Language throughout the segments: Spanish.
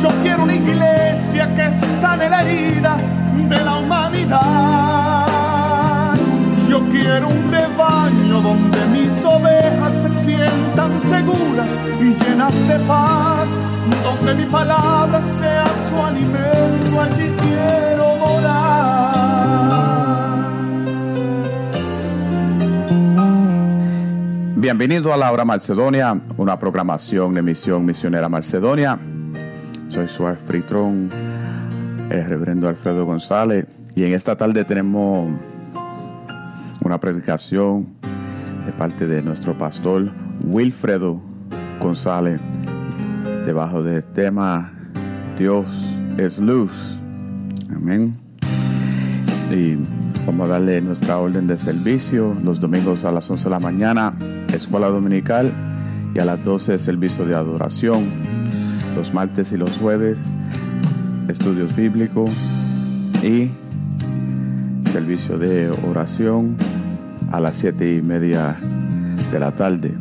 Yo quiero una iglesia que sane la herida de la humanidad. Yo quiero un rebaño donde mis ovejas se sientan seguras y llenas de paz, donde mi palabra sea su alimento, allí quiero morar. Bienvenido a la Hora Macedonia, una programación de Misión Misionera Macedonia. Soy su anfitrión, el reverendo Alfredo González, y en esta tarde tenemos una predicación de parte de nuestro pastor Wilfredo González, debajo del tema Dios es luz. Amén. Y Vamos a darle nuestra orden de servicio los domingos a las 11 de la mañana, escuela dominical, y a las 12 servicio de adoración. Los martes y los jueves, estudios bíblicos y servicio de oración a las 7 y media de la tarde.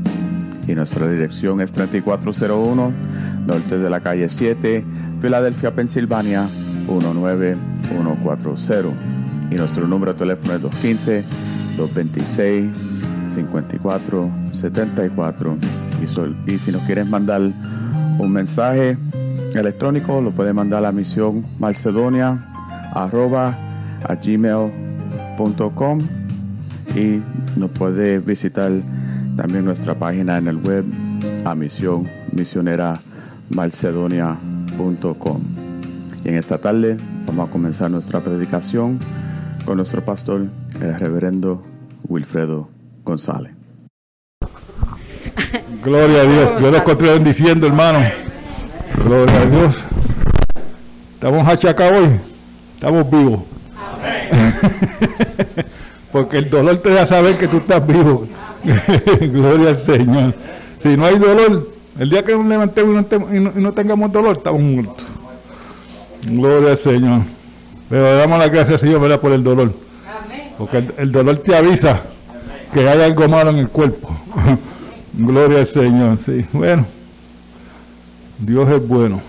Y nuestra dirección es 3401 norte de la calle 7, Filadelfia, Pensilvania 19140 y nuestro número de teléfono es 215-226-5474. Y, y si nos quieres mandar un mensaje electrónico, lo puedes mandar a la misión macedonia a gmail.com y nos puede visitar también nuestra página en el web a misión macedonia.com. Y en esta tarde vamos a comenzar nuestra predicación con nuestro pastor, el reverendo Wilfredo González. Gloria a Dios. Dios los continúe bendiciendo, hermano. Gloria a Dios. Estamos achacados hoy. Estamos vivos. Porque el dolor te da saber que tú estás vivo. Gloria al Señor. Si no hay dolor, el día que nos levantemos y no, y no tengamos dolor, estamos muertos. Gloria al Señor. Pero le damos la gracias, Señor, ¿verdad? por el dolor. Porque el, dolor te avisa que hay algo malo en el cuerpo. Gloria al Señor, sí. Bueno, Dios es bueno.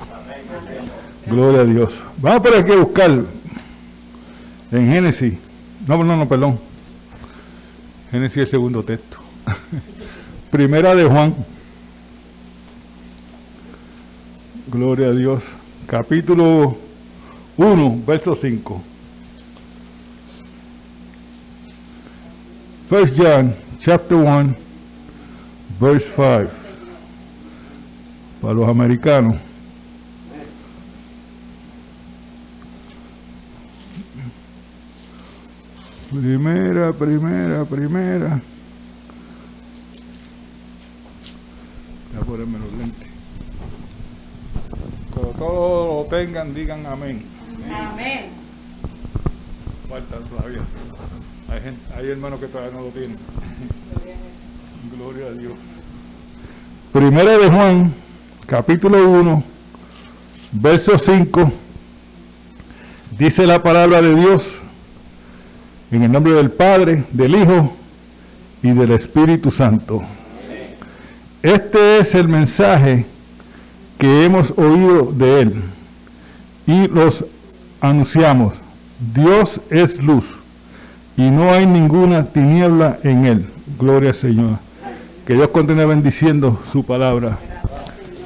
Gloria a Dios. Vamos por aquí a buscar en Génesis. No, no, no, perdón. Génesis el segundo texto. Primera de Juan. Gloria a Dios. Capítulo 1, verso 5. First John, chapter 1, verse 5. Para los americanos. Primera, primera, primera. Voy a ponerme los lentes. Cuando todos lo tengan, digan amén. Amén. Falta todavía. Hay, gente, hay hermanos que todavía no lo tienen. Gloria a Dios. Primera de Juan, capítulo 1, verso 5, dice la palabra de Dios, En el nombre del Padre, del Hijo y del Espíritu Santo. Este es el mensaje que hemos oído de Él y los anunciamos. Dios es luz y no hay ninguna tiniebla en Él. Gloria al Señor. Que Dios continúe bendiciendo su palabra.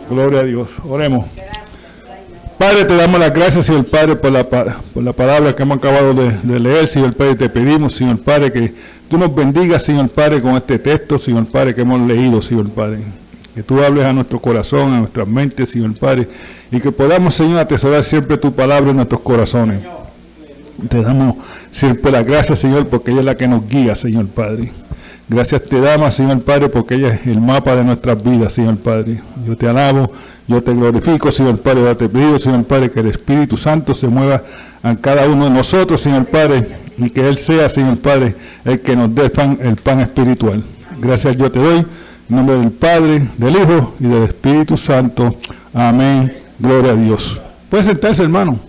Gloria a Dios. Oremos. Padre, te damos las gracias, Señor Padre, por la, por la palabra que hemos acabado de, leer, Señor Padre. Te pedimos, Señor Padre, que tú nos bendigas, Señor Padre, con este texto, Señor Padre, que hemos leído, Señor Padre. Que tú hables a nuestro corazón, a nuestras mentes, Señor Padre, y que podamos, Señor, atesorar siempre tu palabra en nuestros corazones. Te damos siempre las gracias, Señor, porque ella es la que nos guía, Señor Padre. Gracias te damos, Señor Padre, porque ella es el mapa de nuestras vidas, Señor Padre. Yo te alabo, yo te glorifico, Señor Padre. Yo te pido, Señor Padre, que el Espíritu Santo se mueva a cada uno de nosotros, Señor Padre, y que Él sea, Señor Padre, el que nos dé el pan espiritual. Gracias yo te doy, en nombre del Padre, del Hijo y del Espíritu Santo. Amén. Gloria a Dios. Puede sentarse, hermano.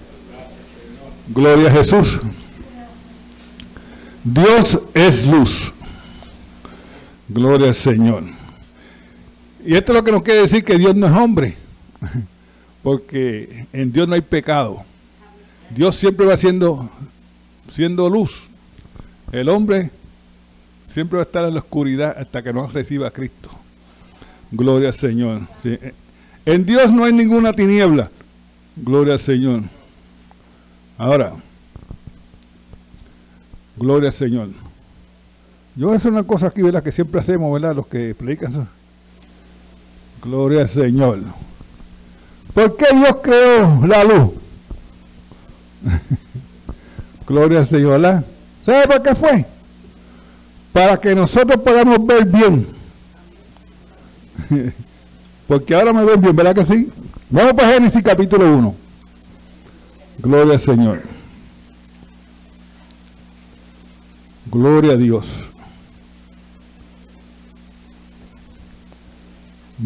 Gloria a Jesús. Dios es luz. Gloria al Señor. Y esto es lo que nos quiere decir que Dios no es hombre, porque en Dios no hay pecado. Dios siempre va siendo, siendo luz. El hombre siempre va a estar en la oscuridad hasta que no reciba a Cristo. Gloria al Señor. En Dios no hay ninguna tiniebla. Gloria al Señor. Ahora, gloria al Señor. Yo voy una cosa aquí, ¿verdad? Que siempre hacemos, ¿verdad? Los que predican. Gloria al Señor. ¿Por qué Dios creó la luz? Gloria al Señor, ¿verdad? ¿Sabe por qué fue? Para que nosotros podamos ver bien. Porque ahora me ven bien, ¿verdad que sí? Vamos para Génesis capítulo 1. Gloria al Señor. Gloria a Dios.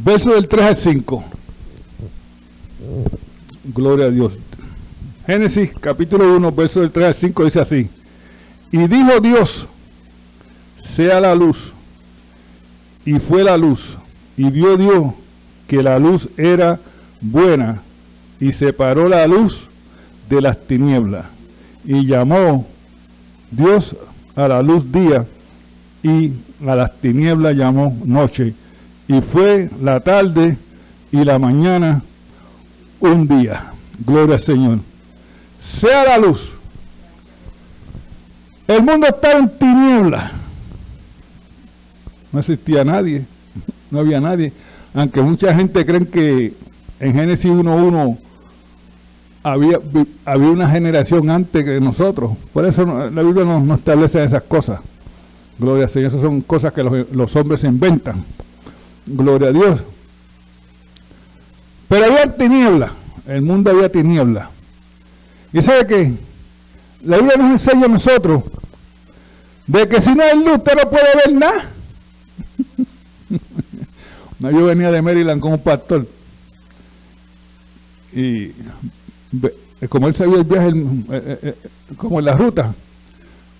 Verso del 3 al 5. Gloria a Dios. Génesis capítulo 1, verso del 3 al 5 dice así. Y dijo Dios, sea la luz. Y fue la luz. Y vio Dios que la luz era buena. Y separó la luz de las tinieblas. Y llamó Dios a la luz día. Y a las tinieblas llamó noche y fue la tarde y la mañana un día. Gloria al Señor. Sea la luz. El mundo estaba en tinieblas. No existía nadie. No había nadie. Aunque mucha gente cree que en Génesis 1.1 había, había una generación antes que nosotros. Por eso la Biblia no, establece esas cosas. Gloria al Señor. Esas son cosas que los, los hombres inventan. Gloria a Dios. Pero había tiniebla, el mundo había tiniebla. Y sabe que la Biblia nos enseña a nosotros de que si no hay luz usted no puede ver nada. yo venía de Maryland con un pastor y como él sabía el viaje, eh, eh, eh, como en la ruta,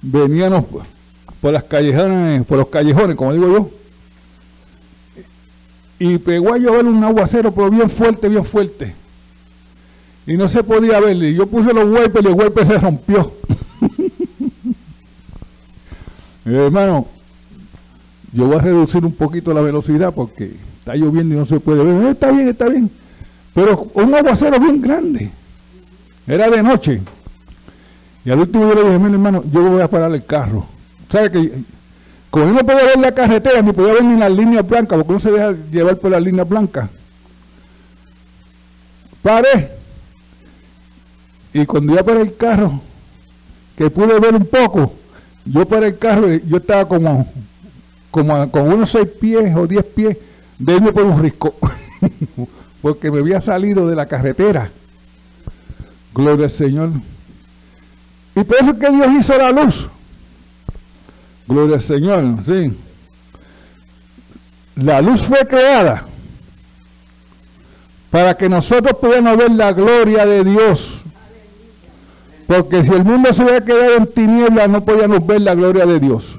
veníamos por las callejones, por los callejones, como digo yo, y pegó a llover un aguacero, pero bien fuerte, bien fuerte. Y no se podía ver. Y yo puse los wipers y el wiper se rompió. hermano, yo voy a reducir un poquito la velocidad porque está lloviendo y no se puede ver. está bien, está bien. Pero un aguacero bien grande. Era de noche. Y al último yo le dije, mi hermano, yo voy a parar el carro. ¿Sabe que como yo no podía ver la carretera, ni podía ver ni las líneas blancas, porque no se deja llevar por las líneas blancas. Paré. Y cuando iba para el carro, que pude ver un poco, yo para el carro, yo estaba como, como con unos seis pies o diez pies de irme por un risco. porque me había salido de la carretera. Gloria al Señor. Y por eso es que Dios hizo la luz. Gloria al Señor, sí. La luz fue creada para que nosotros pudiéramos ver la gloria de Dios. Porque si el mundo se hubiera quedado en tinieblas, no podíamos ver la gloria de Dios.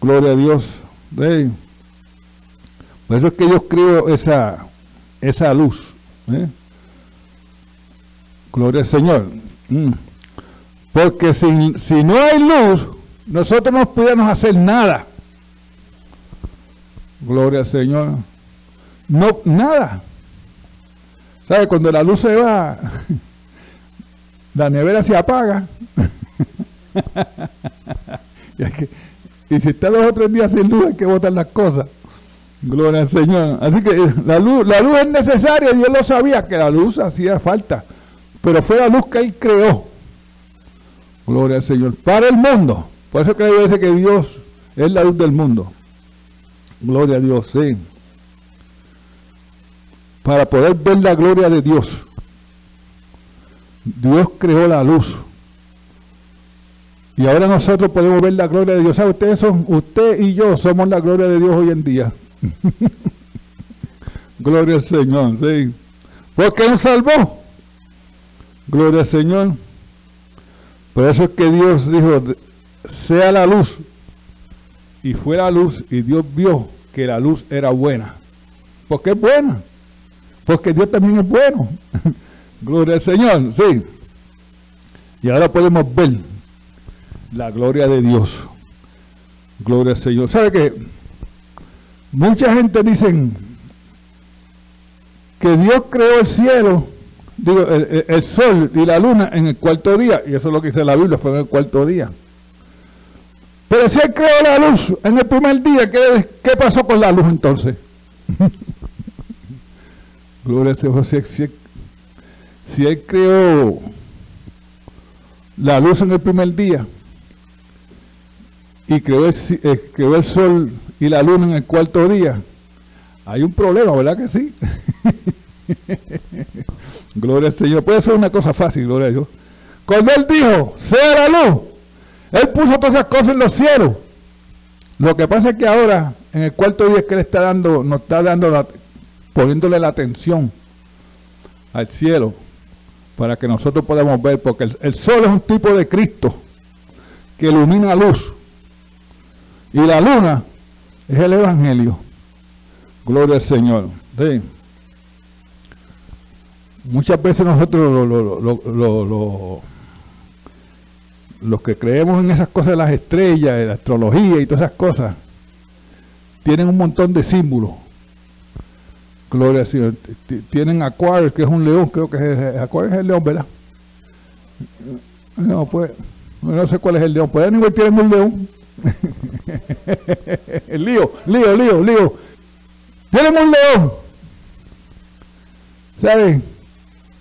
Gloria a Dios. Por eso es que yo creo esa, esa luz. Gloria al Señor. Mm. Porque si, no hay luz, nosotros no pudiéramos hacer nada. Gloria al Señor. No, nada. ¿Sabe? Cuando la luz se va, la nevera se apaga. y, si está dos o tres días sin luz, hay que botar las cosas. Gloria al Señor. Así que la luz, la luz es necesaria. Dios lo sabía que la luz hacía falta. Pero fue la luz que Él creó. Gloria al Señor. Para el mundo. Por eso creo que Dios es la luz del mundo. Gloria a Dios, sí. Para poder ver la gloria de Dios. Dios creó la luz. Y ahora nosotros podemos ver la gloria de Dios. ¿Sabe? Ustedes son, usted y yo somos la gloria de Dios hoy en día. gloria al Señor, sí. Porque nos salvó. Gloria al Señor. Por eso es que Dios dijo, sea la luz. Y fue la luz y Dios vio que la luz era buena. Porque es buena. Porque Dios también es bueno. gloria al Señor, sí. Y ahora podemos ver la gloria de Dios. Gloria al Señor. ¿Sabe qué? Mucha gente dicen que Dios creó el cielo, digo, el, sol y la luna en el cuarto día, y eso es lo que dice la Biblia, fue en el cuarto día. Pero si Él creó la luz en el primer día, ¿qué, pasó con la luz entonces? Gloria a Dios, si, si Él creó la luz en el primer día y creó el, eh, creó el sol y la luna en el cuarto día, hay un problema, ¿verdad que sí? gloria al Señor. Puede ser una cosa fácil, gloria a Dios. Cuando Él dijo, sea la luz, Él puso todas esas cosas en los cielos. Lo que pasa es que ahora, en el cuarto día que Él está dando, nos está dando, poniéndole la atención al cielo para que nosotros podamos ver, porque el, sol es un tipo de Cristo que ilumina luz. Y la luna es el Evangelio. Gloria al Señor. Muchas veces nosotros los que creemos en esas cosas de las estrellas, de la astrología y todas esas cosas, tienen un montón de símbolos. Gloria al Señor. Tienen Acuario, que es un león, creo que es Acuario es el león, ¿verdad? No, pues, no sé cuál es el león. Pues igual tienen un león. el lío, lío, lío, lío. Tienen un león. ¿Saben?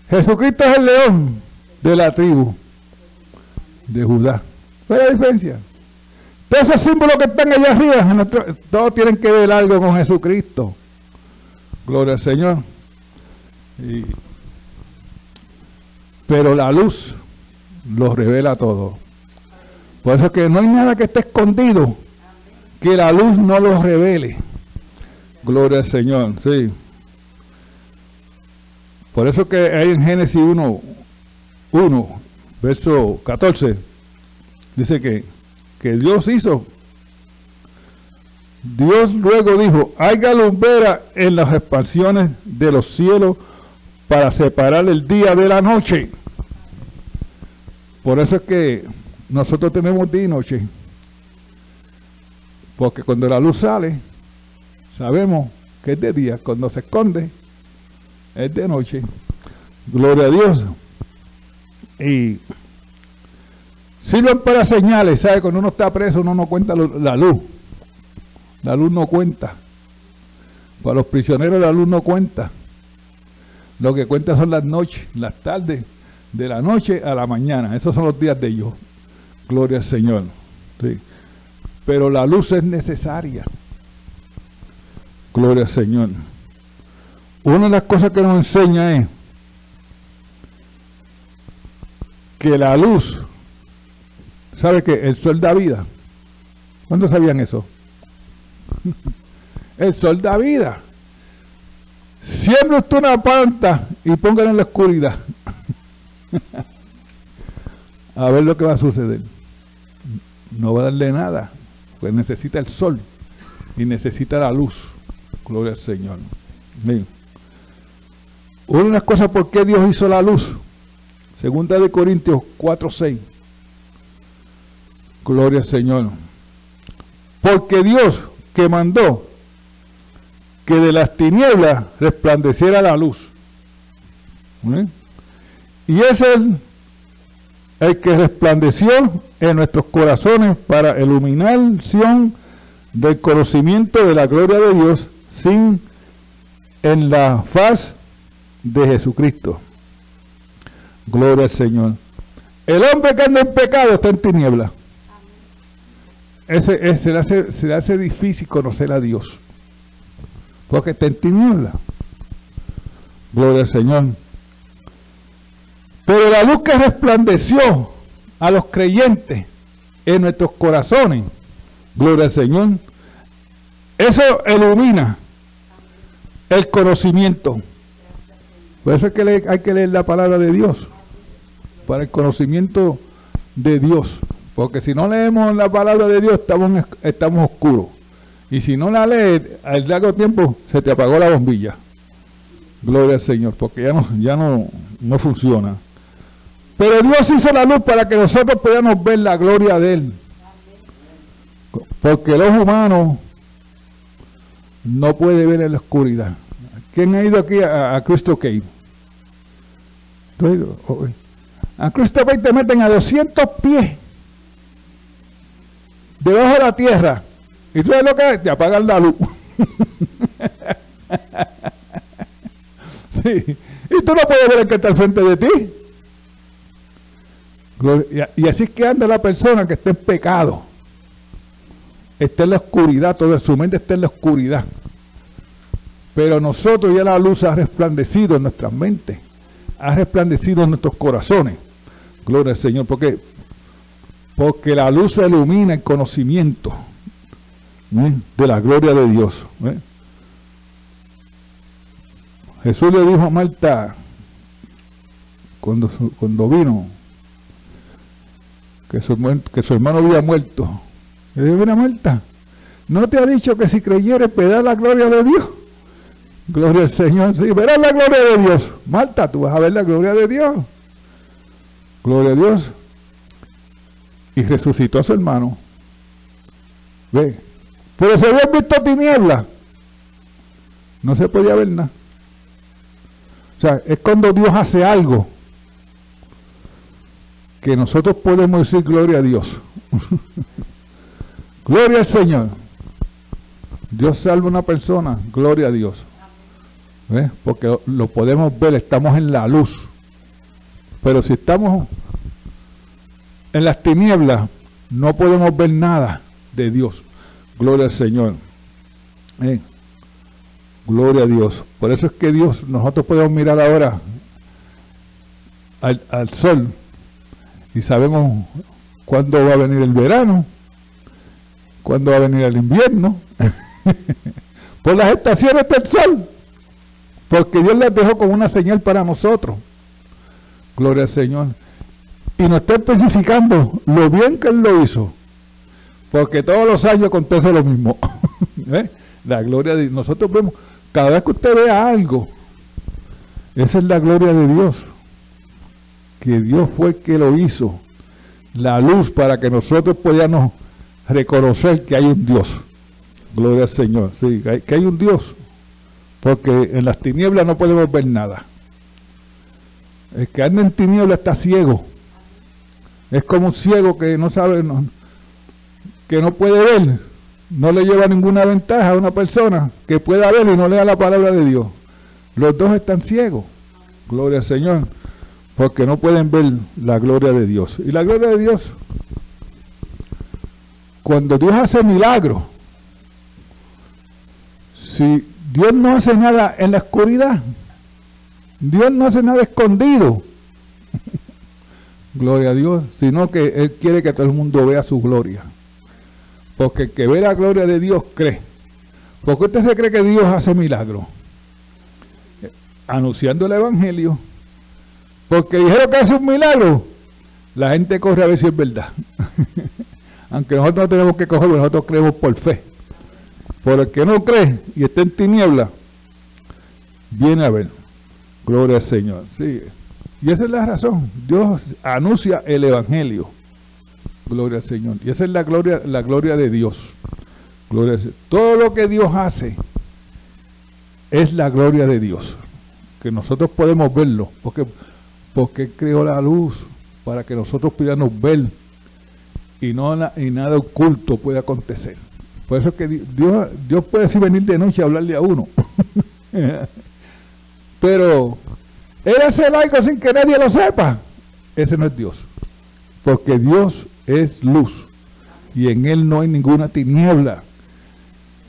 Jesucristo es el león de la tribu de Judá. ¿Cuál la diferencia? Todos esos símbolos que están allá arriba, todos tienen que ver algo con Jesucristo. Gloria al Señor. pero la luz lo revela todo. Por eso es que no hay nada que esté escondido que la luz no lo revele. Gloria al Señor, sí. Por eso que hay en Génesis 1, 1, verso 14, dice que, que Dios hizo. Dios luego dijo, haya lumbera en las expansiones de los cielos para separar el día de la noche. Por eso es que nosotros tenemos día y noche. Porque cuando la luz sale, sabemos que es de día. Cuando se esconde, es de noche. Gloria a Dios. Y sirven para señales, ¿sabe? Cuando uno está preso, uno no cuenta la luz. La luz no cuenta. Para los prisioneros la luz no cuenta. Lo que cuenta son las noches, las tardes, de la noche a la mañana. Esos son los días de ellos. Gloria al Señor. Pero la luz es necesaria. Gloria al Señor. Una de las cosas que nos enseña es que la luz, ¿sabe que El sol da vida. ¿Cuándo sabían eso? El sol da vida. Siempre usted una planta y póngala en la oscuridad. a ver lo que va a suceder. No va a darle nada, pues necesita el sol y necesita la luz. Gloria al Señor. Una de las cosas por qué Dios hizo la luz. Segunda de Corintios 4, 6. Gloria al Señor. Porque Dios que mandó que de las tinieblas resplandeciera la luz. ¿Eh? Y es el, el que resplandeció en nuestros corazones para iluminación del conocimiento de la gloria de Dios sin en la faz de Jesucristo. Gloria al Señor. El hombre que anda en pecado está en tiniebla. Ese, se, le hace, se le hace difícil conocer a Dios. Porque está en tiniebla. Gloria al Señor. Pero la luz que resplandeció a los creyentes en nuestros corazones, gloria al Señor, eso ilumina el conocimiento. Por eso es que hay que leer la palabra de Dios, para el conocimiento de Dios. Porque si no leemos la palabra de Dios, estamos, estamos oscuros. Y si no la lees, al largo tiempo se te apagó la bombilla. Gloria al Señor, porque ya no, ya no, no funciona. Pero Dios hizo la luz para que nosotros podamos ver la gloria de Él. Porque los humanos no puede ver en la oscuridad. ¿Quién ha ido aquí a, Cristo Cave? A Cristo Cave te meten a 200 pies debajo de la tierra. ¿Y tú sabes lo que es? Te apagan la luz. sí. Y tú no puedes ver el que está al frente de ti. Y así es que anda la persona que está en pecado. Está en la oscuridad, toda su mente está en la oscuridad. Pero nosotros ya la luz ha resplandecido en nuestras mentes, ha resplandecido en nuestros corazones. Gloria al Señor, porque porque la luz ilumina el conocimiento de la gloria de Dios. Jesús le dijo a Marta cuando, cuando vino que su, que su hermano había muerto. Le dijo, mira Marta, ¿no te ha dicho que si creyeres verás la gloria de Dios? Gloria al Señor. Sí, verás la gloria de Dios. Marta, tú vas a ver la gloria de Dios. Gloria a Dios y resucitó a su hermano. Ve. Pero se había visto tiniebla. No se podía ver nada. O sea, es cuando Dios hace algo que nosotros podemos decir gloria a Dios. gloria al Señor. Dios salva a una persona, gloria a Dios. ¿Ve? Porque lo podemos ver, estamos en la luz. Pero si estamos en las tinieblas no podemos ver nada de Dios. Gloria al Señor. Gloria a Dios. Por eso es que Dios, nosotros podemos mirar ahora al, al sol y sabemos cuándo va a venir el verano, cuándo va a venir el invierno. Por las estaciones del sol. Porque Dios las dejó como una señal para nosotros. Gloria al Señor y nos está especificando lo bien que él lo hizo. Porque todos los años acontece lo mismo. ¿Eh? La gloria de Nosotros vemos, cada vez que usted vea algo, esa es la gloria de Dios. Que Dios fue el que lo hizo. La luz para que nosotros podamos reconocer que hay un Dios. Gloria al Señor. Sí, que hay un Dios. Porque en las tinieblas no podemos ver nada. El que anda en tinieblas está ciego. Es como un ciego que no sabe, que no puede ver. No le lleva ninguna ventaja a una persona que pueda ver y no lea la palabra de Dios. Los dos están ciegos. Gloria al Señor. Porque no pueden ver la gloria de Dios. Y la gloria de Dios, cuando Dios hace milagros, si Dios no hace nada en la oscuridad, Dios no hace nada escondido. Gloria a Dios, sino que Él quiere que todo el mundo vea su gloria. Porque el que ve la gloria de Dios cree. porque usted se cree que Dios hace milagros? Anunciando el Evangelio. Porque dijeron que hace un milagro. la gente corre a ver si es verdad. Aunque nosotros no tenemos que coger, nosotros creemos por fe. Por el que no cree y está en tiniebla, viene a ver. Gloria al Señor. Sí. Y esa es la razón. Dios anuncia el Evangelio. Gloria al Señor. Y esa es la gloria, la gloria de Dios. Gloria Todo lo que Dios hace es la gloria de Dios. Que nosotros podemos verlo. Porque, porque creó la luz para que nosotros pudiéramos ver y, no, y nada oculto puede acontecer. Por eso es que Dios, Dios puede venir de noche a hablarle a uno. Pero él hace algo sin que nadie lo sepa. Ese no es Dios. Porque Dios es luz. Y en Él no hay ninguna tiniebla.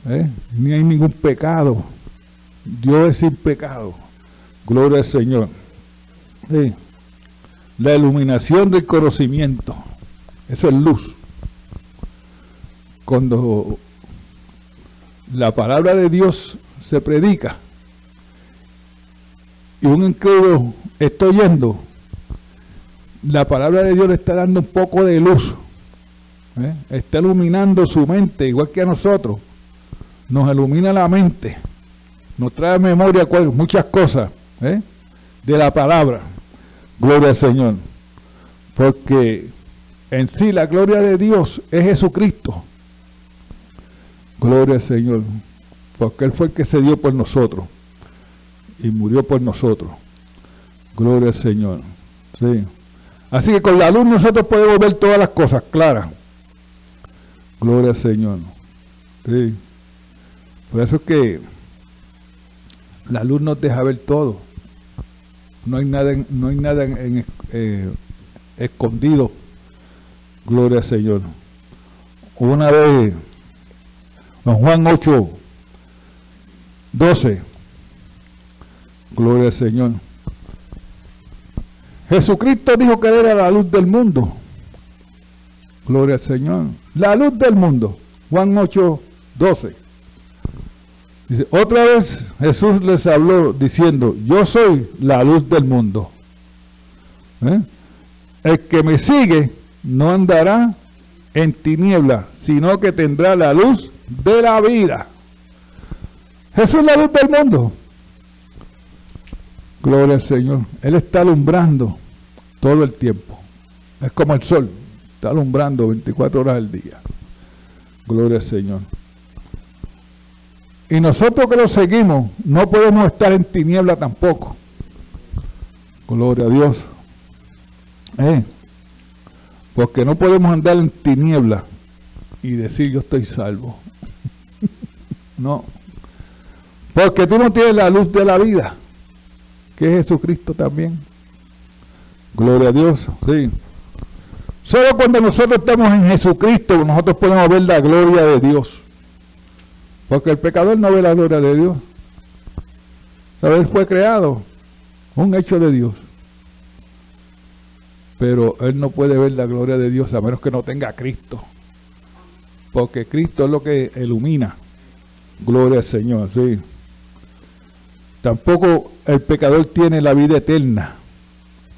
¿eh? Ni hay ningún pecado. Dios es sin pecado. Gloria al Señor. La iluminación del conocimiento. Eso es luz. Cuando la palabra de Dios se predica y un incrédulo está oyendo, la palabra de Dios le está dando un poco de luz. ¿eh? Está iluminando su mente, igual que a nosotros. Nos ilumina la mente. Nos trae memoria muchas cosas ¿eh? de la palabra. Gloria al Señor. Porque en sí la gloria de Dios es Jesucristo. Gloria al Señor. Porque Él fue el que se dio por nosotros. Y murió por nosotros. Gloria al Señor. Sí. Así que con la luz nosotros podemos ver todas las cosas claras. Gloria al Señor. Sí. Por eso es que la luz nos deja ver todo. No hay nada, no hay nada en, eh, escondido Gloria al Señor. Una vez, Juan 8, 12. Gloria al Señor. Jesucristo dijo que era la luz del mundo. Gloria al Señor. La luz del mundo. Juan 8, 12. Dice, otra vez Jesús les habló diciendo, yo soy la luz del mundo. ¿Eh? El que me sigue no andará en tiniebla, sino que tendrá la luz de la vida. Jesús es la luz del mundo. Gloria al Señor. Él está alumbrando todo el tiempo. Es como el sol. Está alumbrando 24 horas al día. Gloria al Señor. Y nosotros que lo seguimos, no podemos estar en tiniebla tampoco. Gloria a Dios. Eh, porque no podemos andar en tiniebla y decir yo estoy salvo. no. Porque tú no tienes la luz de la vida, que es Jesucristo también. Gloria a Dios. Sí. Solo cuando nosotros estamos en Jesucristo, nosotros podemos ver la gloria de Dios. Porque el pecador no ve la gloria de Dios. ¿Sabes? Fue creado un hecho de Dios pero él no puede ver la gloria de Dios a menos que no tenga a Cristo. Porque Cristo es lo que ilumina. Gloria al Señor, sí. Tampoco el pecador tiene la vida eterna.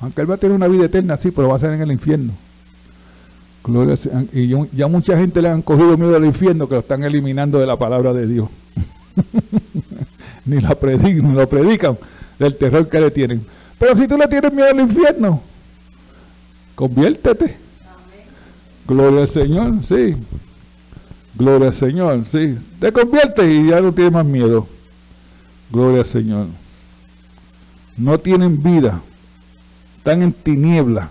Aunque él va a tener una vida eterna, sí, pero va a ser en el infierno. Gloria y ya mucha gente le han cogido miedo al infierno que lo están eliminando de la palabra de Dios. ni, la predican, ni lo predican del terror que le tienen. Pero si tú le tienes miedo al infierno, Conviértete. Gloria al Señor, sí. Gloria al Señor, sí. Te conviertes y ya no tienes más miedo. Gloria al Señor. No tienen vida. Están en tiniebla.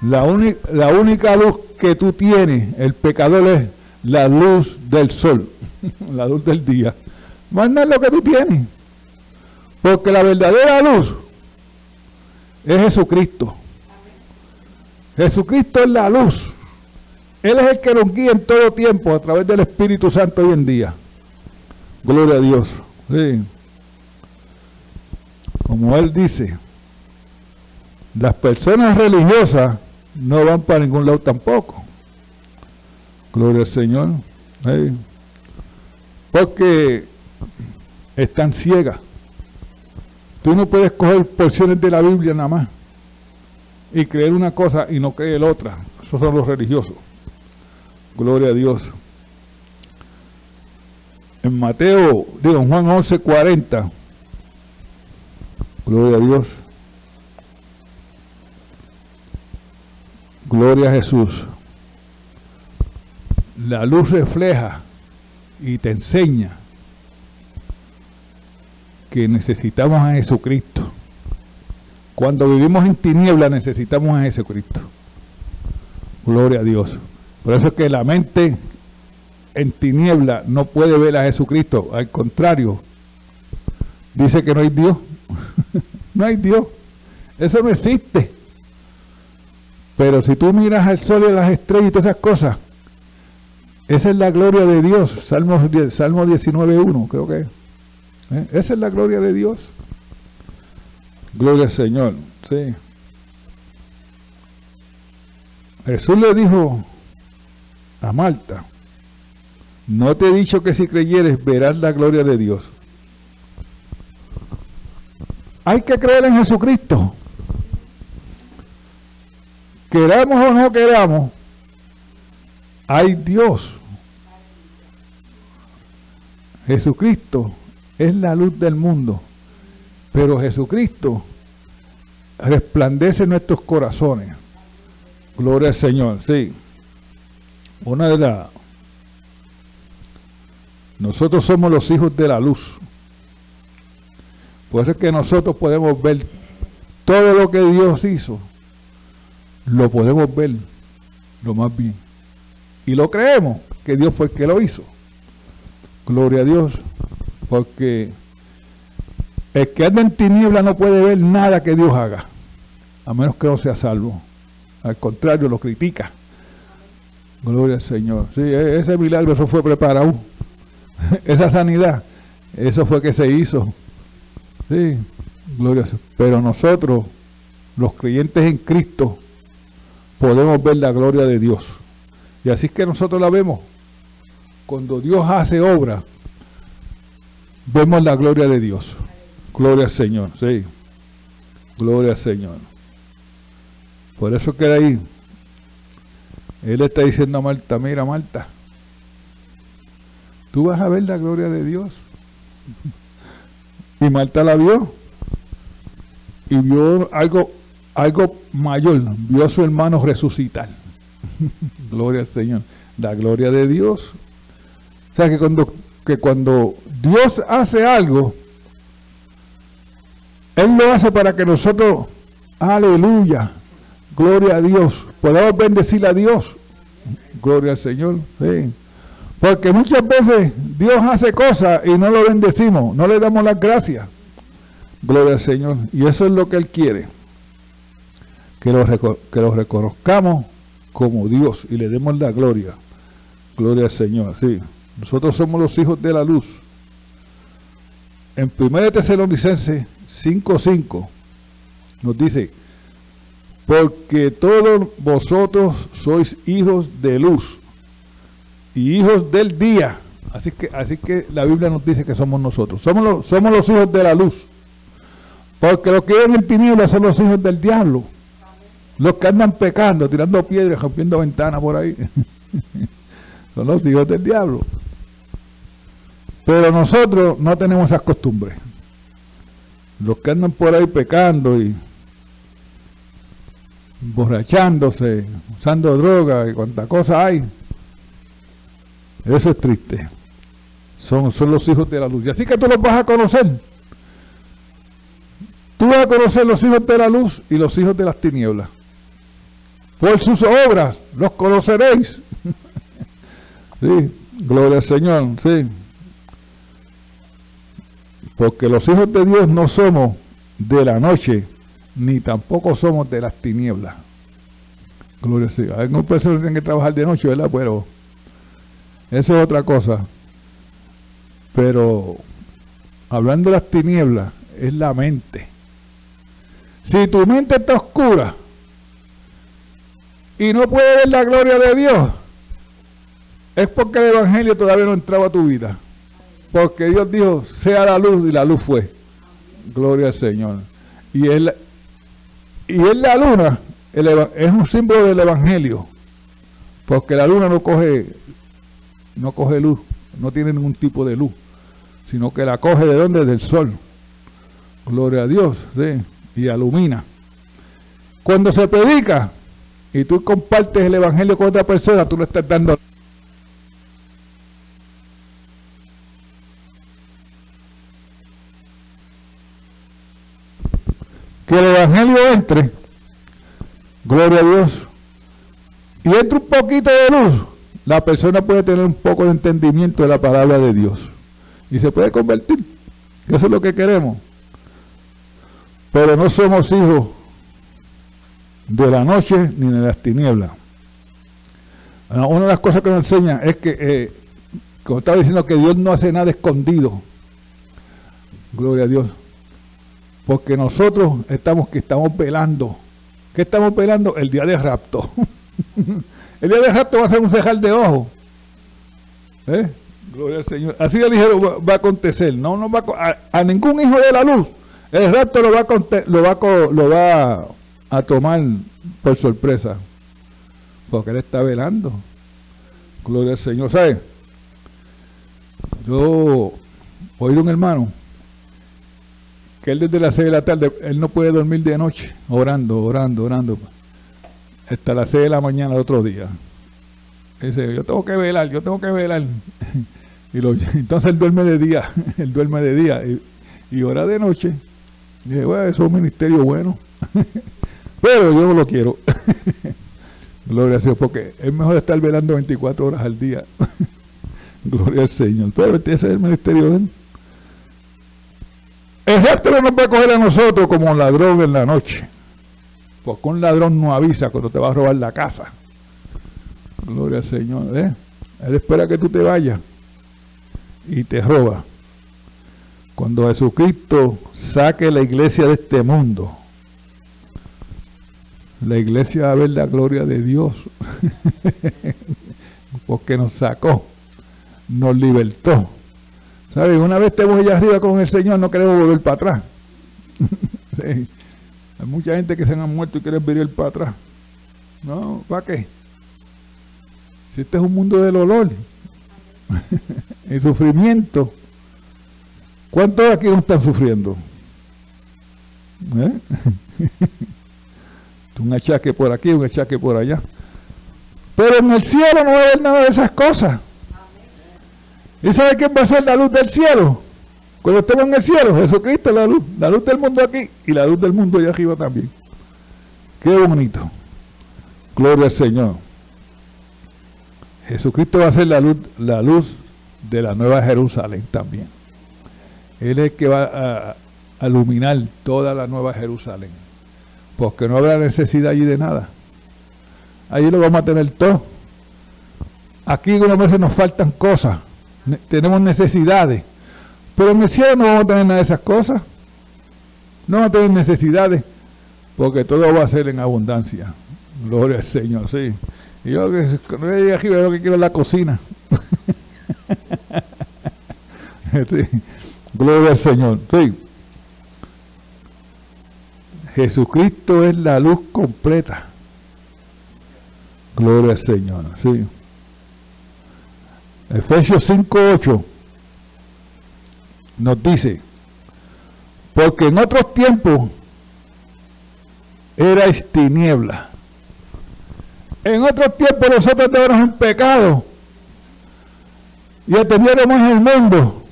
La, la única luz que tú tienes, el pecador, es la luz del sol, la luz del día. Es lo que tú tienes. Porque la verdadera luz es Jesucristo. Jesucristo es la luz. Él es el que nos guía en todo tiempo a través del Espíritu Santo hoy en día. Gloria a Dios. Como Él dice, las personas religiosas no van para ningún lado tampoco. Gloria al Señor. Porque están ciegas. Tú no puedes coger porciones de la Biblia nada más. y creer una cosa y no creer otra. Esos son los religiosos. Gloria a Dios. En Mateo, digo, en Juan 11, 40. Gloria a Dios. Gloria a Jesús. La luz refleja y te enseña que necesitamos a Jesucristo. Cuando vivimos en tiniebla necesitamos a Jesucristo. Gloria a Dios. Por eso es que la mente en tiniebla no puede ver a Jesucristo. Al contrario, dice que no hay Dios. no hay Dios. Eso no existe. Pero si tú miras al sol y las estrellas y todas esas cosas, esa es la gloria de Dios. Salmo, Salmo 19.1, creo que. ¿Eh? Esa es la gloria de Dios. Gloria al Señor. Sí. Jesús le dijo a Marta, no te he dicho que si creyeres verás la gloria de Dios. Hay que creer en Jesucristo. Queramos o no queramos, hay Dios. Jesucristo es la luz del mundo, pero Jesucristo resplandece en nuestros corazones. Gloria al Señor, sí. Una de las... Nosotros somos los hijos de la luz. Por eso es que nosotros podemos ver todo lo que Dios hizo. Lo podemos ver lo más bien. Y lo creemos que Dios fue el que lo hizo. Gloria a Dios. Porque el que anda en tiniebla no puede ver nada que Dios haga. A menos que no sea salvo. Al contrario, lo critica. Gloria al Señor. Sí, e-, ese milagro, eso fue preparado. Esa sanidad, eso fue que se hizo. Sí, gloria al Señor. Pero nosotros, los creyentes en Cristo, podemos ver la gloria de Dios. Y así es que nosotros la vemos. Cuando Dios hace obra, vemos la gloria de Dios. Gloria al Señor, sí. Gloria al Señor. Por eso queda ahí. Él está diciendo a Marta, mira Marta, tú vas a ver la gloria de Dios. Y Marta la vio. Y vio algo, algo mayor. Vio a su hermano resucitar. gloria al Señor. La gloria de Dios. O sea que cuando, que cuando Dios hace algo, Él lo hace para que nosotros, aleluya, Gloria a Dios. Podemos bendecir a Dios. Gloria al Señor. Porque muchas veces Dios hace cosas y no lo bendecimos, no le damos las gracias. Gloria al Señor. Y eso es lo que Él quiere. Que lo, que lo reconozcamos como Dios y le demos la gloria. Gloria al Señor. Sí. Nosotros somos los hijos de la luz. En 1 Tesalonicenses 5.5 nos dice, porque todos vosotros sois hijos de luz y hijos del día. Así que, así que la Biblia nos dice que somos nosotros. Somos los, somos los hijos de la luz. Porque los que viven en tinieblas son los hijos del diablo. Los que andan pecando, tirando piedras, rompiendo ventanas por ahí. son los hijos del diablo. Pero nosotros no tenemos esas costumbres. Los que andan por ahí pecando y borrachándose, usando droga y cuánta cosa hay. Eso es triste. Son, son los hijos de la luz. Y así que tú los vas a conocer. Tú vas a conocer los hijos de la luz y los hijos de las tinieblas. Por sus obras los conoceréis. sí, gloria al Señor, sí. Porque los hijos de Dios no somos de la noche, ni tampoco somos de las tinieblas. Gloria a Dios. Algunas personas tienen que trabajar de noche, ¿verdad? Pero eso es otra cosa. Pero hablando de las tinieblas, es la mente. Si tu mente está oscura y no puede ver la gloria de Dios, es porque el Evangelio todavía no entraba a tu vida. Porque Dios dijo, sea la luz y la luz fue. Gloria al Señor. Y él, y es la luna es un símbolo del Evangelio, porque la luna no coge, no coge luz, no tiene ningún tipo de luz, sino que la coge de dónde? Del sol. Gloria a Dios, y alumina. Cuando se predica y tú compartes el Evangelio con otra persona, tú le estás dando que el Evangelio entre, gloria a Dios, y entre un poquito de luz, la persona puede tener un poco de entendimiento de la palabra de Dios y se puede convertir. Eso es lo que queremos. Pero no somos hijos de la noche ni de las tinieblas. Una de las cosas que nos enseña es que, eh, como estaba diciendo, que Dios no hace nada escondido. Gloria a Dios. Porque nosotros estamos que estamos velando. ¿Qué estamos velando? El día de rapto. el día de rapto va a ser un cejar de ojo. ¿Eh? Gloria al Señor. Así de ligero va a acontecer. No, no va a, ningún hijo de la luz. El rapto lo va a, lo va, lo va a tomar por sorpresa. Porque él está velando. Gloria al Señor. ¿Sabe? Yo oí un hermano que él desde las 6 de la tarde, él no puede dormir de noche, orando, orando, orando, hasta las 6 de la mañana el otro día. Dice, yo tengo que velar, yo tengo que velar. y entonces él duerme de día, él duerme de día y, ora de noche. Y bueno, eso es un ministerio bueno. Pero yo no lo quiero. Gloria a Dios, porque es mejor estar velando 24 horas al día. Gloria al Señor. Pero ese es el ministerio de él. El rapto no puede coger a nosotros como un ladrón en la noche. Porque un ladrón no avisa cuando te va a robar la casa. Gloria al Señor. ¿eh? Él espera que tú te vayas y te roba. Cuando Jesucristo saque la iglesia de este mundo, la iglesia va a ver la gloria de Dios. Porque nos sacó, nos libertó ¿Sabes? Una vez estemos allá arriba con el Señor, no queremos volver para atrás. Hay mucha gente que se han muerto y quieren venir para atrás. No, ¿para qué? Si este es un mundo del olor, el sufrimiento, ¿cuántos aquí no están sufriendo? ¿Eh? un achaque por aquí, un achaque por allá. Pero en el cielo no va a haber nada de esas cosas. ¿Y sabe quién va a ser la luz del cielo? Cuando estemos en el cielo, Jesucristo es la luz, la luz del mundo aquí y la luz del mundo allá arriba también. Qué bonito. Gloria al Señor. Jesucristo va a ser la luz, la luz de la nueva Jerusalén también. Él es el que va a, iluminar toda la nueva Jerusalén. Porque no habrá necesidad allí de nada. Allí lo vamos a tener todo. Aquí algunas veces nos faltan cosas tenemos necesidades. Pero en el cielo no vamos a tener nada de esas cosas. No vamos a tener necesidades, porque todo va a ser en abundancia. Gloria al Señor, sí. Y yo que aquí veo que quiero la cocina. Gloria al Señor. Sí. Jesucristo es la luz completa. Gloria al Señor. Sí. Efesios 5.8 nos dice, porque en otros tiempos erais tiniebla. En otros tiempos nosotros estábamos en pecado y atendiéramos en el mundo.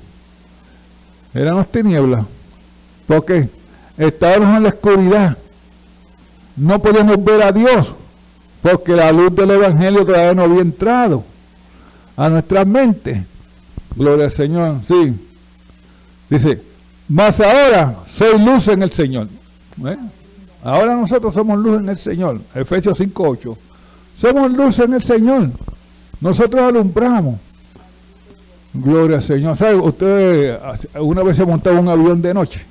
Éramos tinieblas. ¿Por qué? Estábamos en la oscuridad. No podíamos ver a Dios porque la luz del Evangelio todavía no había entrado a nuestras mentes. Gloria al Señor, sí. Dice, más ahora soy luz en el Señor. ¿Eh? Ahora nosotros somos luz en el Señor. Efesios 5.8. Somos luz en el Señor. Nosotros alumbramos. Gloria al Señor. ¿Sabe? Usted una vez se montaba un avión de noche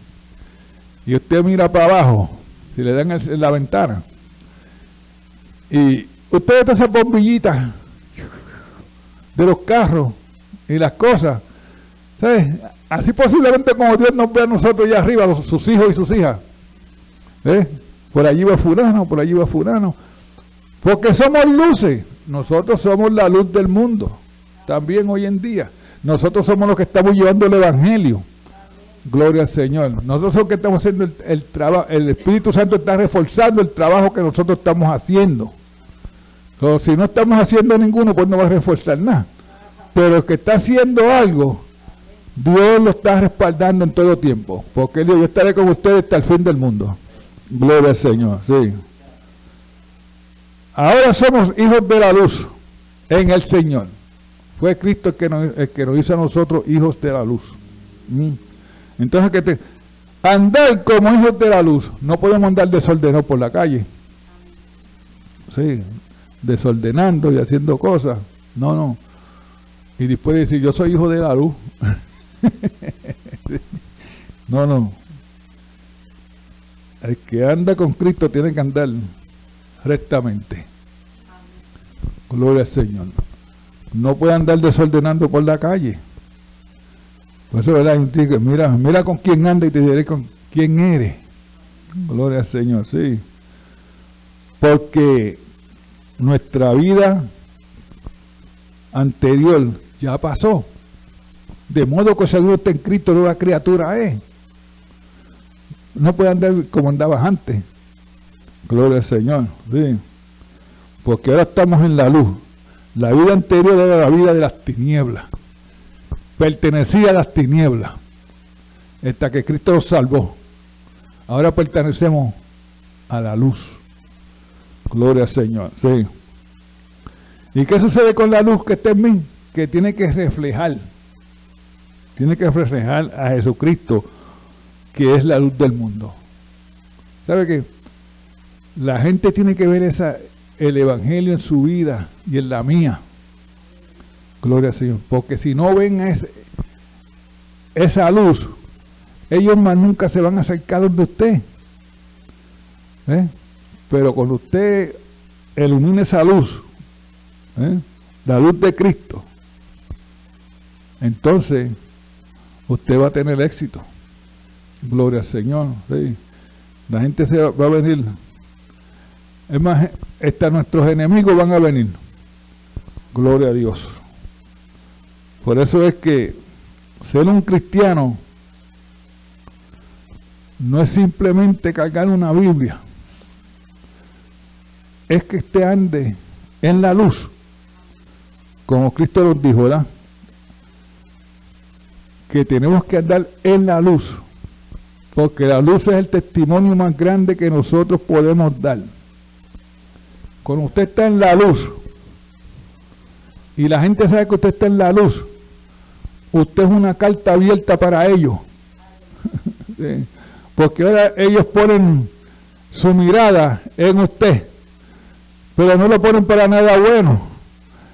y usted mira para abajo, si le dan la ventana, y usted ve esas bombillitas de los carros y las cosas. ¿Sabes? Así posiblemente como Dios nos ve a nosotros allá arriba, sus hijos y sus hijas. ¿Eh? por allí va fulano, por allí va fulano. Porque somos luces. Nosotros somos la luz del mundo. También hoy en día. Nosotros somos los que estamos llevando el Evangelio. Gloria al Señor. Nosotros somos los que estamos haciendo el, trabajo. El Espíritu Santo está reforzando el trabajo que nosotros estamos haciendo. si no estamos haciendo ninguno, pues no va a reforzar nada. Pero el que está haciendo algo, Dios lo está respaldando en todo tiempo. Porque yo estaré con ustedes hasta el fin del mundo. Gloria al Señor, sí. Ahora somos hijos de la luz en el Señor. Fue Cristo el que nos, que nos hizo a nosotros hijos de la luz. Mm. Entonces, que te, andar como hijos de la luz, no podemos andar desordenados por la calle. Sí, desordenando y haciendo cosas. No, no. Y después decir, yo soy hijo de la luz. no, no. El que anda con Cristo tiene que andar rectamente. Gloria al Señor. No puede andar desordenando por la calle. Por eso, ¿verdad? Mira, mira con quién anda y te diré con quién eres. Gloria al Señor, sí. Porque nuestra vida anterior ya pasó. De modo que seguro está en Cristo nueva criatura es no puede andar como andabas antes. Gloria al Señor. Porque ahora estamos en la luz. La vida anterior era la vida de las tinieblas. Pertenecía a las tinieblas. Hasta que Cristo nos salvó. Ahora pertenecemos a la luz. Gloria al Señor. Sí. ¿Y qué sucede con la luz que está en mí? Que tiene que reflejar. Tiene que reflejar a Jesucristo que es la luz del mundo. ¿Sabe qué? La gente tiene que ver el Evangelio en su vida y en la mía. Gloria al Señor. Porque si no ven esa luz, ellos más nunca se van a acercar donde usted. ¿Eh? Pero cuando usted ilumina esa luz, ¿eh? la luz de Cristo, entonces usted va a tener éxito. Gloria al Señor. La gente se va, a venir. Es más, nuestros enemigos van a venir. Gloria a Dios. Por eso es que ser un cristiano no es simplemente cargar una Biblia. Es que usted ande en la luz. Como Cristo nos dijo, ¿verdad? Que tenemos que andar en la luz porque la luz es el testimonio más grande que nosotros podemos dar. Cuando usted está en la luz y la gente sabe que usted está en la luz, usted es una carta abierta para ellos. Porque ahora ellos ponen su mirada en usted, pero no lo ponen para nada bueno,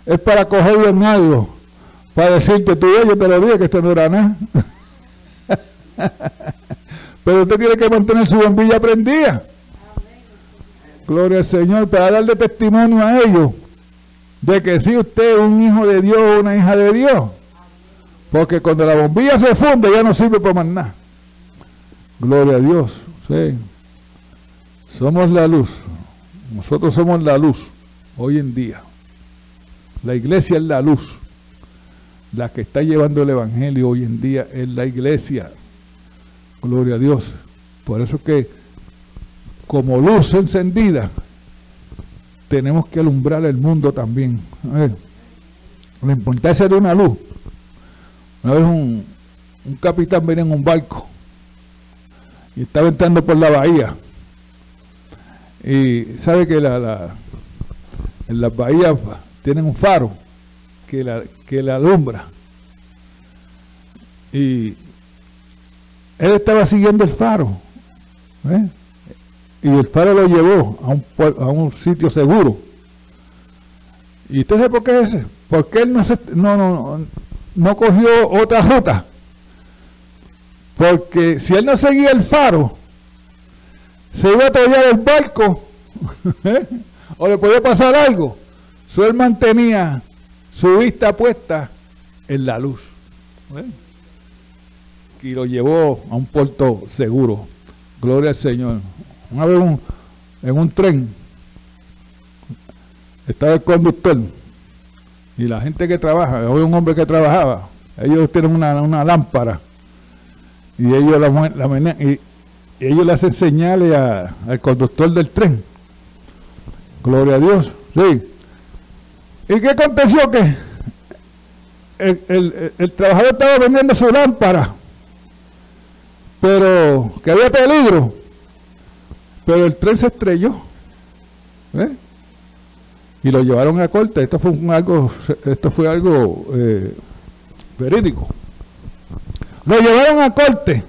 es para cogerlo en algo, para decirte, tú yo te lo dije que esto no era nada. Pero usted tiene que mantener su bombilla prendida. Gloria al Señor, para darle testimonio a ellos de que si usted es un hijo de Dios o una hija de Dios. Porque cuando la bombilla se funde ya no sirve para más nada. Gloria a Dios. Sí. Somos la luz. Nosotros somos la luz hoy en día. La iglesia es la luz. La que está llevando el Evangelio hoy en día es la iglesia. Gloria a Dios. Por eso que como luz encendida tenemos que alumbrar el mundo también. La importancia de una luz. Una vez un, capitán venía en un barco y estaba entrando por la bahía. Y sabe que la, en las bahías tienen un faro que la, que la alumbra. Y él estaba siguiendo el faro. ¿eh? Y el faro lo llevó a un, a un sitio seguro. ¿Y usted sabe por qué es ese? Porque él no, se, no, no, no cogió otra ruta. Porque si él no seguía el faro, se iba a tallar el barco ¿eh? o le podía pasar algo. So él mantenía su vista puesta en la luz. ¿eh? y lo llevó a un puerto seguro. Gloria al Señor. Una vez en un tren, estaba el conductor y la gente que trabaja, había un hombre que trabajaba, ellos tienen una, lámpara y ellos la, y, ellos le hacen señales al conductor del tren. Gloria a Dios. Sí. ¿Y qué aconteció? Que el, trabajador estaba vendiendo su lámpara, pero que había peligro. Pero el tren se estrelló. ¿eh? Y lo llevaron a corte. Esto fue algo, esto fue algo eh, verídico. Lo llevaron a corte.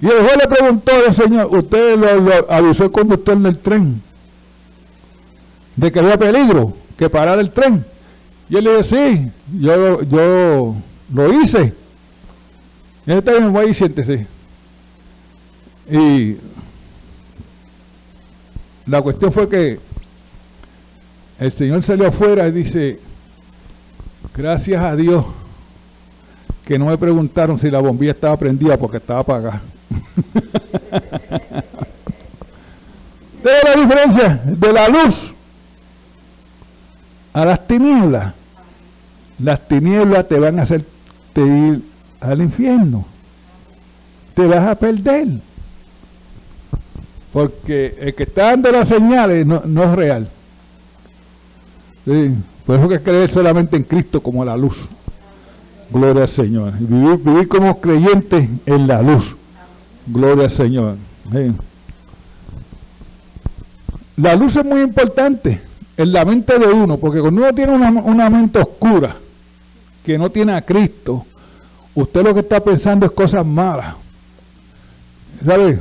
Y el juez le preguntó al señor, usted lo, avisó el conductor del tren de que había peligro, que parara el tren. Y él le dijo, sí, yo, yo lo hice. Y él está bien, voy y siéntese. Y la cuestión fue que el Señor salió afuera y dice, gracias a Dios que no me preguntaron si la bombilla estaba prendida porque estaba apagada. ¿De la diferencia de la luz a las tinieblas. Las tinieblas te van a hacer ir al infierno. Te vas a perder. Porque el que está dando las señales no, es real. Por eso que creer solamente en Cristo como la luz. Gloria al Señor. Vivir, vivir como creyentes en la luz. Gloria al Señor. La luz es muy importante en la mente de uno, porque cuando uno tiene una, mente oscura, que no tiene a Cristo, usted lo que está pensando es cosas malas. ¿Sabe?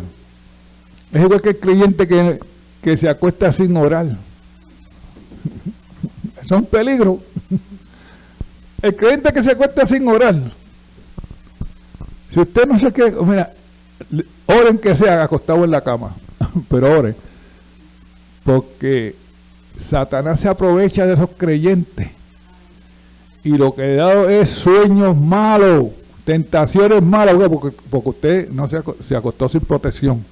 Es igual que el creyente que, que se acuesta sin orar. Es un peligro. El creyente que se acuesta sin orar. Si usted no se quiere, mira, oren que sea acostado en la cama, pero oren. Porque Satanás se aprovecha de esos creyentes y lo que dado es sueños malos, tentaciones malas, porque, usted no se, se acostó sin protección.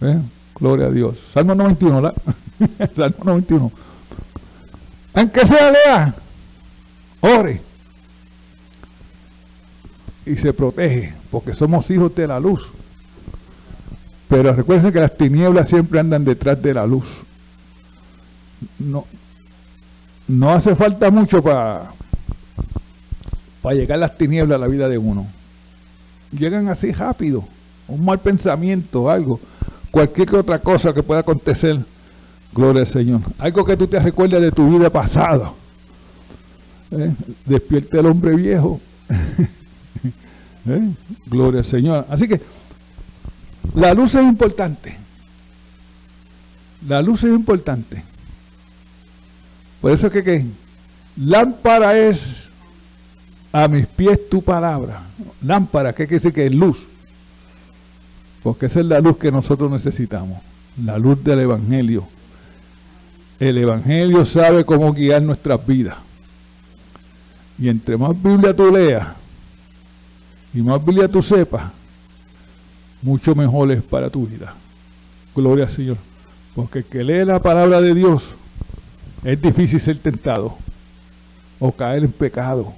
¿Eh? Gloria a Dios. Salmo 91, ¿verdad? Salmo 91. Aunque sea lea, ore y se protege, porque somos hijos de la luz. Pero recuerden que las tinieblas siempre andan detrás de la luz no, no hace falta mucho para para llegar las tinieblas a la vida de uno. Llegan así rápido, un mal pensamiento, algo, cualquier otra cosa que pueda acontecer. Gloria al Señor. Algo que tú te recuerdes de tu vida pasada. ¿Eh? Despierte el hombre viejo. ¿Eh? Gloria al Señor. Así que la luz es importante. La luz es importante. Por eso es que, lámpara es a mis pies tu palabra. Lámpara, ¿qué quiere decir que es luz? Porque esa es la luz que nosotros necesitamos, la luz del Evangelio. El Evangelio sabe cómo guiar nuestras vidas. Y entre más Biblia tú leas y más Biblia tú sepas, mucho mejor es para tu vida. Gloria al Señor. Porque el que lee la palabra de Dios es difícil ser tentado o caer en pecado.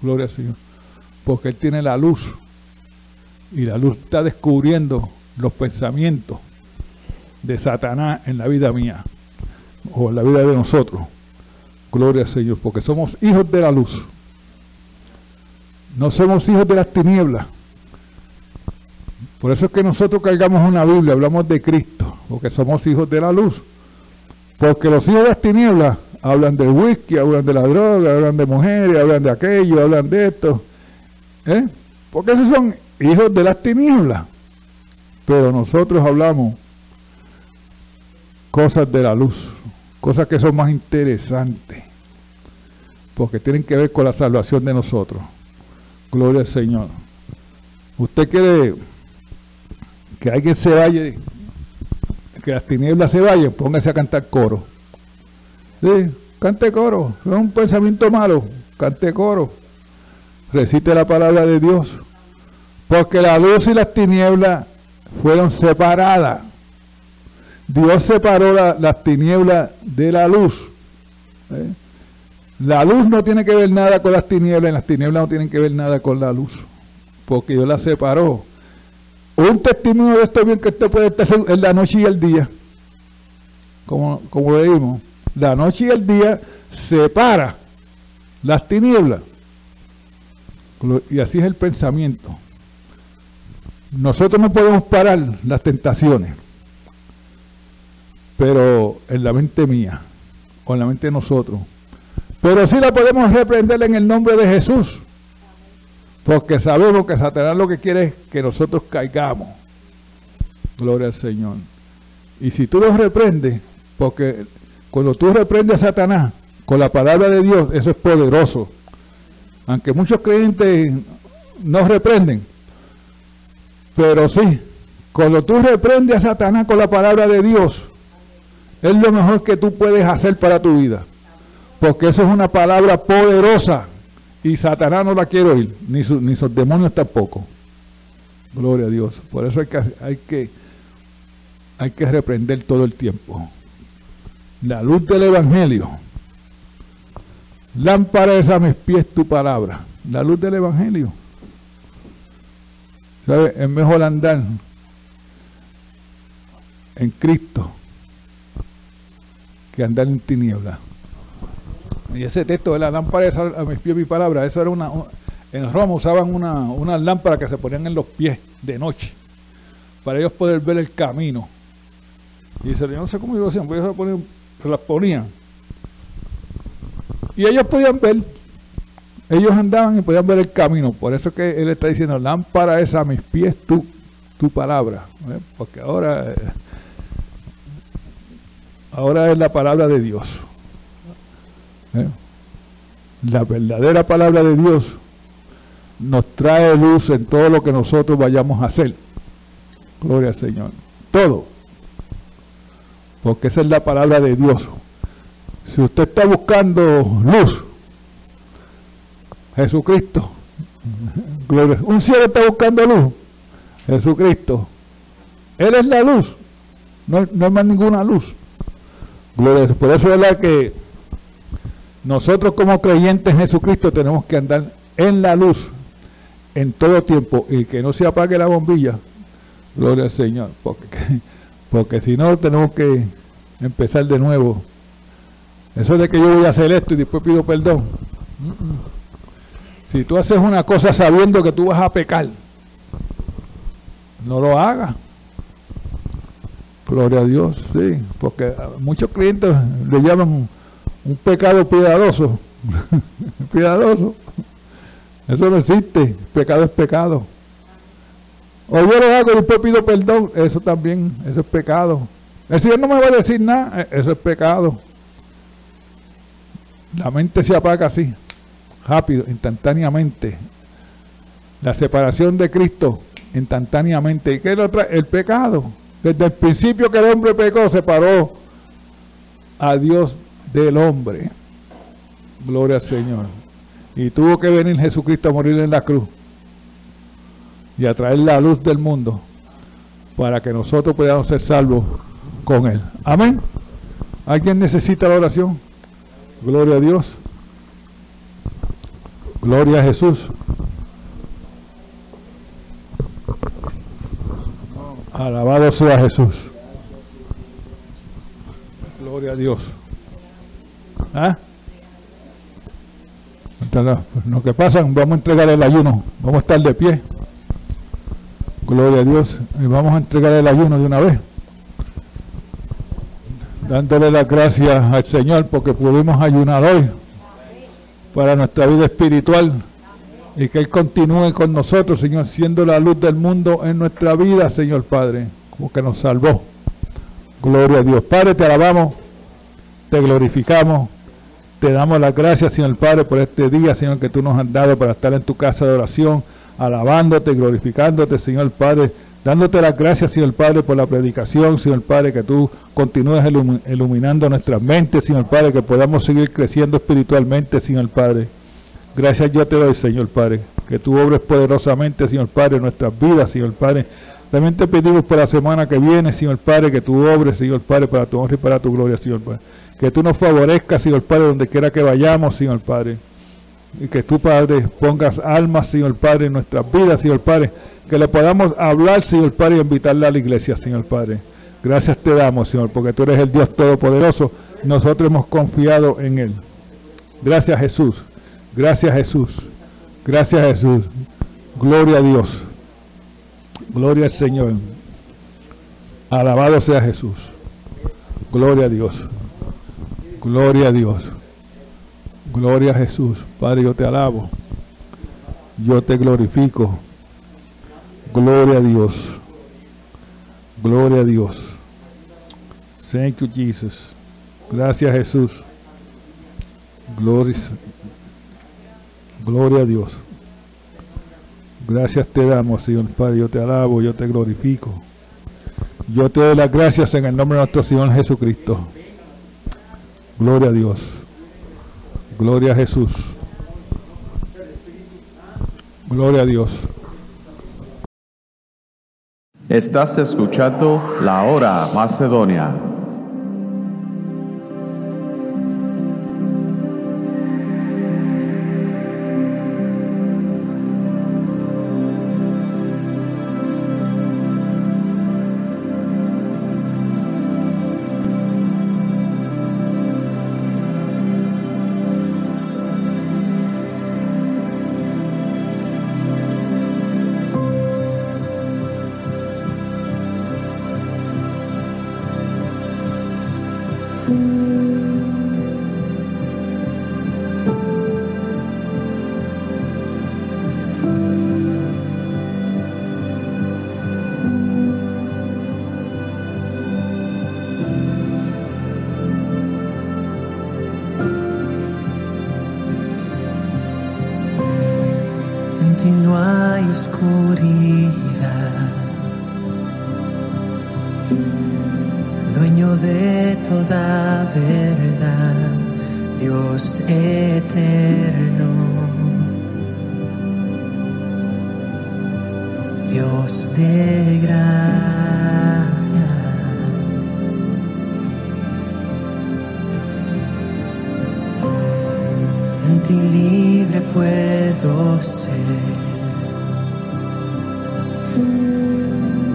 Gloria al Señor. Porque Él tiene la luz. Y la luz está descubriendo los pensamientos de Satanás en la vida mía. O en la vida de nosotros. Gloria al Señor. Porque somos hijos de la luz. No somos hijos de las tinieblas. Por eso es que nosotros cargamos una Biblia, hablamos de Cristo, porque somos hijos de la luz. Porque los hijos de las tinieblas hablan del whisky, hablan de la droga, hablan de mujeres, hablan de aquello, hablan de esto. ¿eh? Porque esos son hijos de las tinieblas. Pero nosotros hablamos cosas de la luz, cosas que son más interesantes, porque tienen que ver con la salvación de nosotros. Gloria al Señor. Usted quiere que alguien se vaya que las tinieblas se vayan, póngase a cantar coro. Sí, cante coro, no es un pensamiento malo, cante coro. Recite la palabra de Dios. Porque la luz y las tinieblas fueron separadas. Dios separó las tinieblas de la luz. ¿eh? La luz no tiene que ver nada con las tinieblas y las tinieblas no tienen que ver nada con la luz, porque Dios las separó. Un testimonio de esto bien que usted puede estar en la noche y el día, como, como le la noche y el día separa las tinieblas. Y así es el pensamiento. Nosotros no podemos parar las tentaciones, pero en la mente mía, o en la mente de nosotros, pero sí la podemos reprender en el nombre de Jesús. Porque sabemos que Satanás lo que quiere es que nosotros caigamos. Gloria al Señor. Y si tú lo reprendes, porque cuando tú reprendes a Satanás con la palabra de Dios, eso es poderoso. Aunque muchos creyentes no reprenden. Pero sí, cuando tú reprendes a Satanás con la palabra de Dios, es lo mejor que tú puedes hacer para tu vida. Porque eso es una palabra poderosa y Satanás no la quiere oír, ni, ni sus demonios tampoco. Gloria a Dios. Por eso hay que, hay que, hay que reprender todo el tiempo. La luz del Evangelio. Lámpara es a mis pies tu palabra. La luz del Evangelio. ¿Sabe? Es mejor andar en Cristo que andar en tinieblas. Y ese texto de la lámpara a mis pies mi palabra, eso era una, en Roma usaban una, una lámpara que se ponían en los pies de noche, para ellos poder ver el camino. Y dice, yo no sé cómo lo hacían, pero ellos se, las ponían. Y ellos podían ver, ellos andaban y podían ver el camino. Por eso que él está diciendo, lámpara es a mis pies tu, tu palabra. ¿eh? Porque ahora, eh, ahora es la palabra de Dios. ¿Eh? La verdadera palabra de Dios nos trae luz en todo lo que nosotros vayamos a hacer. Gloria al Señor. Todo. Porque esa es la palabra de Dios. Si usted está buscando luz, Jesucristo. Gloria. Un cielo está buscando luz. Jesucristo. Él es la luz. No, no hay más ninguna luz. Gloria. Por eso es la que nosotros como creyentes en Jesucristo tenemos que andar en la luz en todo tiempo y que no se apague la bombilla. Gloria al Señor. Porque, porque si no tenemos que empezar de nuevo. Eso de que yo voy a hacer esto y después pido perdón. Si tú haces una cosa sabiendo que tú vas a pecar, no lo hagas. Gloria a Dios, sí. Porque muchos clientes le llaman un pecado piadoso. piadoso. Eso no existe. Pecado es pecado. O yo lo hago y después pido perdón. Eso también, eso es pecado. El Señor no me va a decir nada. E, eso es pecado. La mente se apaga así, rápido, instantáneamente. La separación de Cristo, instantáneamente. ¿Y qué es lo trae? El pecado. Desde el principio que el hombre pecó, separó a Dios del hombre. Gloria al Señor. Y tuvo que venir Jesucristo a morir en la cruz y a traer la luz del mundo para que nosotros podamos ser salvos con Él. Amén. ¿Alguien necesita la oración? Gloria a Dios. Gloria a Jesús. Alabado sea Jesús. Gloria a Dios. ¿Ah? Lo que pasa, vamos a entregar el ayuno, vamos a estar de pie. Gloria a Dios. Y vamos a entregar el ayuno de una vez. Dándole las gracias al Señor porque pudimos ayunar hoy para nuestra vida espiritual y que Él continúe con nosotros, Señor, siendo la luz del mundo en nuestra vida, Señor Padre, como que nos salvó. Gloria a Dios. Padre, te alabamos, te glorificamos. Te damos las gracias, Señor Padre, por este día, Señor, que tú nos has dado para estar en tu casa de oración, alabándote, glorificándote, Señor Padre, dándote las gracias, Señor Padre, por la predicación, Señor Padre, que tú continúes iluminando nuestras mentes, Señor Padre, que podamos seguir creciendo espiritualmente, Señor Padre. Gracias yo te doy, Señor Padre, que tú obres poderosamente, Señor Padre, en nuestras vidas, Señor Padre, También te pedimos por la semana que viene, Señor Padre, que tú obres, Señor Padre, para tu honra y para tu gloria, Señor Padre. Que tú nos favorezcas, Señor Padre, donde quiera que vayamos, Señor Padre. Y que tú, Padre, pongas almas, Señor Padre, en nuestras vidas, Señor Padre. Que le podamos hablar, Señor Padre, y invitarle a la iglesia, Señor Padre. Gracias te damos, Señor, porque tú eres el Dios Todopoderoso. Nosotros hemos confiado en Él. Gracias, Jesús. Gracias, Jesús. Gracias, Jesús. Gloria a Dios. Gloria al Señor. Alabado sea Jesús. Gloria a Dios. Gloria a Dios. Gloria a Jesús. Padre, yo te alabo. Yo te glorifico. Gloria a Dios. Gloria a Dios. Thank you, Jesus. Gracias, Jesús. Gloria, gloria a Dios. Gracias te damos, Señor Padre. Yo te alabo, yo te glorifico. Yo te doy las gracias en el nombre de nuestro Señor Jesucristo. Gloria a Dios. Gloria a Jesús. Gloria a Dios. Estás escuchando La Hora Macedonia.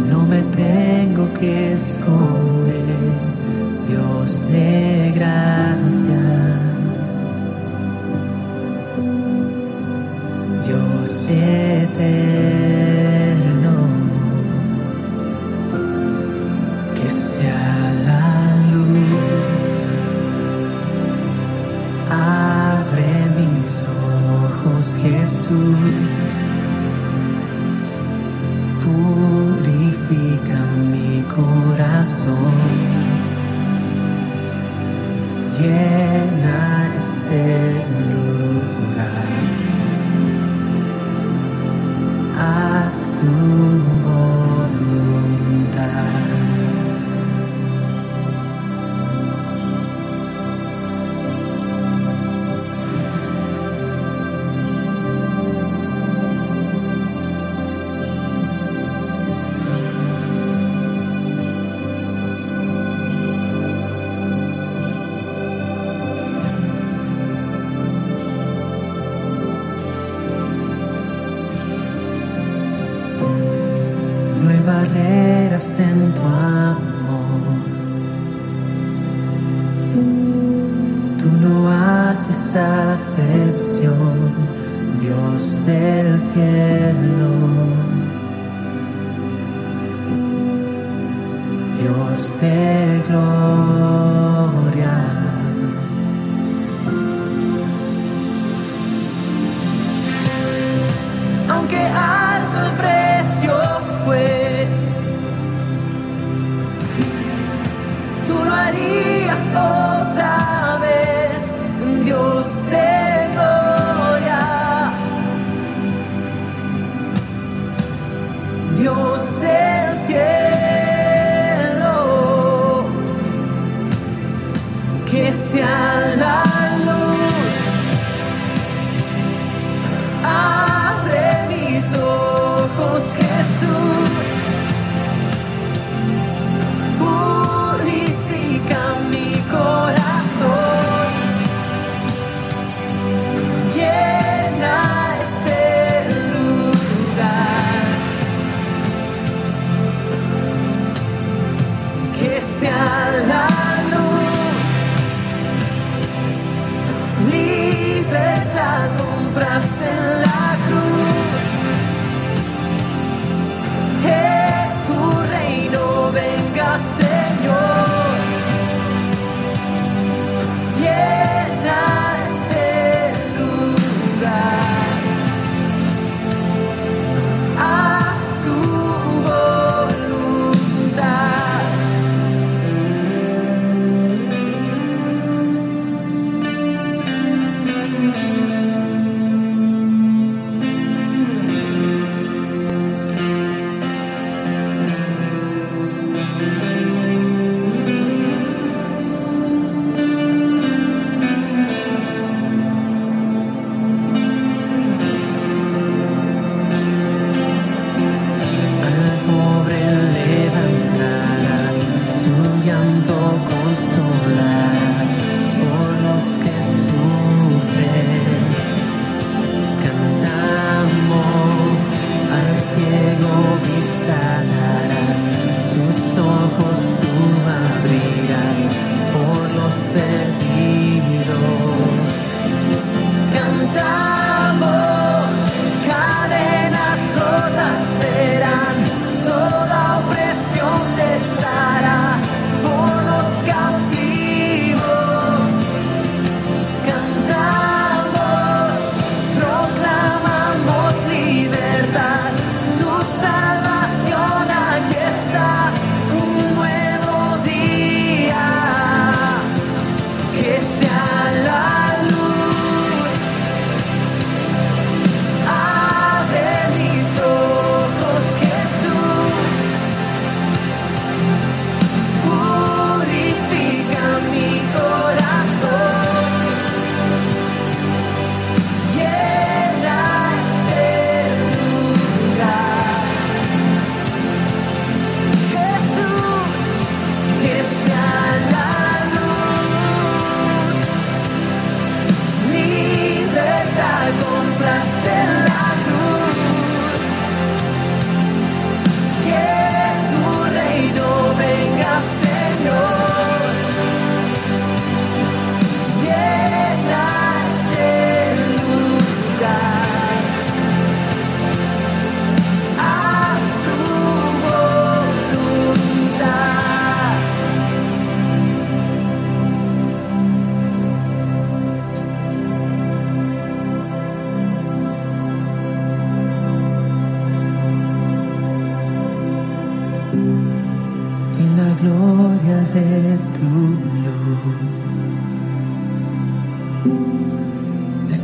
No me tengo que esconder, Dios de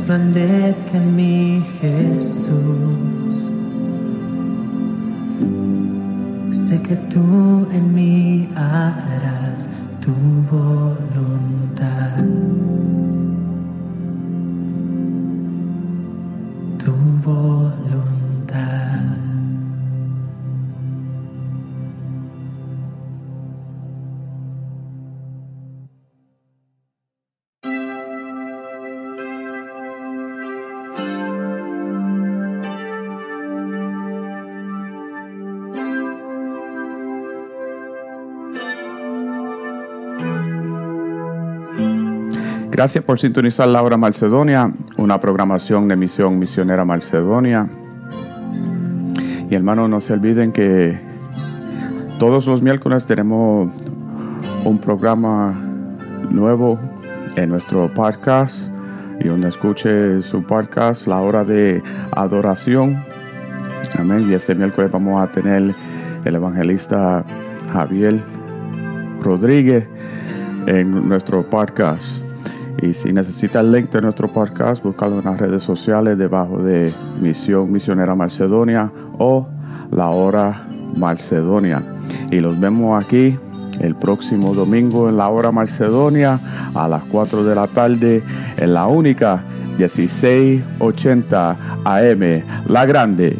Resplandezca en mí Jesús. Sé que tú en mí harás tu voluntad. Gracias por sintonizar la hora Macedonia, una programación de Misión Misionera Macedonia. Y hermanos, no se olviden que todos los miércoles tenemos un programa nuevo en nuestro podcast y donde escuche su podcast, La Hora de Adoración. Amén. Y este miércoles vamos a tener el evangelista Javier Rodríguez en nuestro podcast. Y si necesita el link de nuestro podcast, búscalo en las redes sociales debajo de Misión Misionera Macedonia o La Hora Macedonia. Y los vemos aquí el próximo domingo en La Hora Macedonia a las 4 de la tarde en la única 1680 AM, La Grande